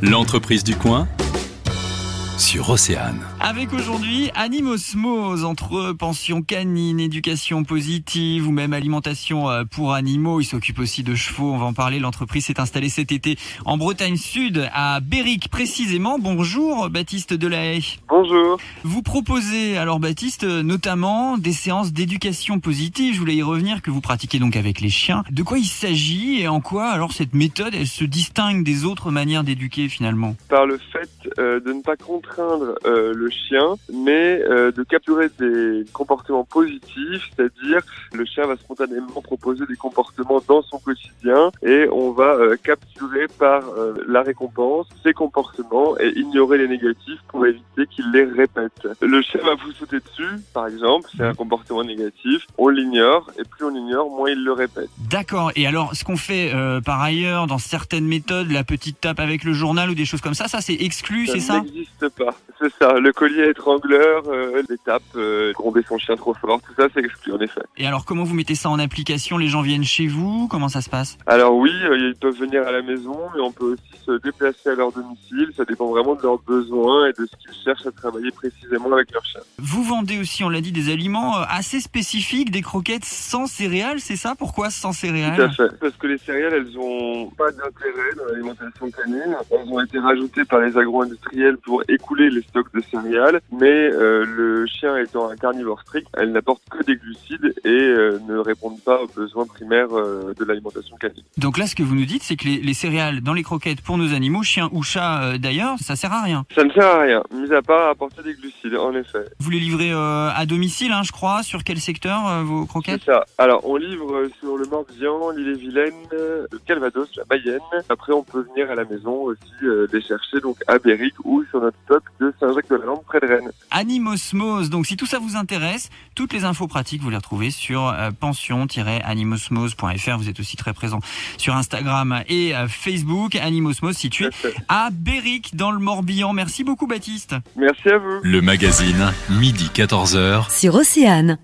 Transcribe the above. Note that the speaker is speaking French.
L'entreprise du coin sur Océane. Avec aujourd'hui Animosmose entre pension canine, éducation positive ou même alimentation euh, pour animaux. Il s'occupe aussi de chevaux. On va en parler. L'entreprise s'est installée cet été en Bretagne Sud, à Béric précisément. Bonjour Baptiste Delahaye. Bonjour. Vous proposez alors Baptiste notamment des séances d'éducation positive. Je voulais y revenir que vous pratiquez donc avec les chiens. De quoi il s'agit et en quoi alors cette méthode elle se distingue des autres manières d'éduquer finalement? Par le fait euh, de ne pas contraindre euh, le chien, mais euh, de capturer des comportements positifs, c'est-à-dire le chien va spontanément proposer des comportements dans son quotidien et on va euh, capturer par euh, la récompense ces comportements et ignorer les négatifs pour éviter qu'il les répète. Le chien va vous sauter dessus, par exemple, c'est un comportement négatif, on l'ignore et plus on l'ignore, moins il le répète. D'accord. Et alors, ce qu'on fait euh, par ailleurs dans certaines méthodes, la petite tape avec le journal ou des choses comme ça, ça c'est exclu, c'est ça n'existe pas. C'est ça. Le collier étrangleur, euh, l'étape, euh, gronder son chien trop fort, tout ça c'est exclu en effet. Et alors, comment vous mettez ça en application? Les gens viennent chez vous? Comment ça se passe? Alors oui, euh, ils peuvent venir à la maison, mais on peut aussi se déplacer à leur domicile. Ça dépend vraiment de leurs besoins et de ce qu'ils cherchent à travailler précisément avec leur chien. Vous vendez aussi, on l'a dit, des aliments euh, assez spécifiques, des croquettes sans céréales, c'est ça? Pourquoi sans Tout à céréales fait. Parce que les céréales, elles ont pas d'intérêt dans l'alimentation canine. Elles ont été rajoutées par les agro-industriels pour écouler les stocks de céréales. Mais euh, le chien étant un carnivore strict, elles n'apportent que des glucides et euh, ne répondent pas aux besoins primaires euh, de l'alimentation canine. Donc là, ce que vous nous dites, c'est que les, les céréales dans les croquettes pour nos animaux, chiens ou chats d'ailleurs, ça sert à rien. Ça ne sert à rien, mis à part apporter des glucides, en effet. Vous les livrez à domicile, hein, je crois. Sur quel secteur vos croquettes? C'est ça. Alors, on livre sur le Morbihan, l'île-et-Vilaine, le Calvados, la Mayenne. Après, on peut venir à la maison aussi les chercher donc à Béric ou sur notre stock de Saint-Jacques-de-la-Lande, près de Rennes. Animosmose. Donc si tout ça vous intéresse, toutes les infos pratiques, vous les retrouvez sur euh, pension-animosmose.fr. Vous êtes aussi très présent sur Instagram et euh, Facebook. Animosmose situé à Béric dans le Morbihan. Merci beaucoup Baptiste. Merci à vous. Le magazine, midi 14h. sur Océane.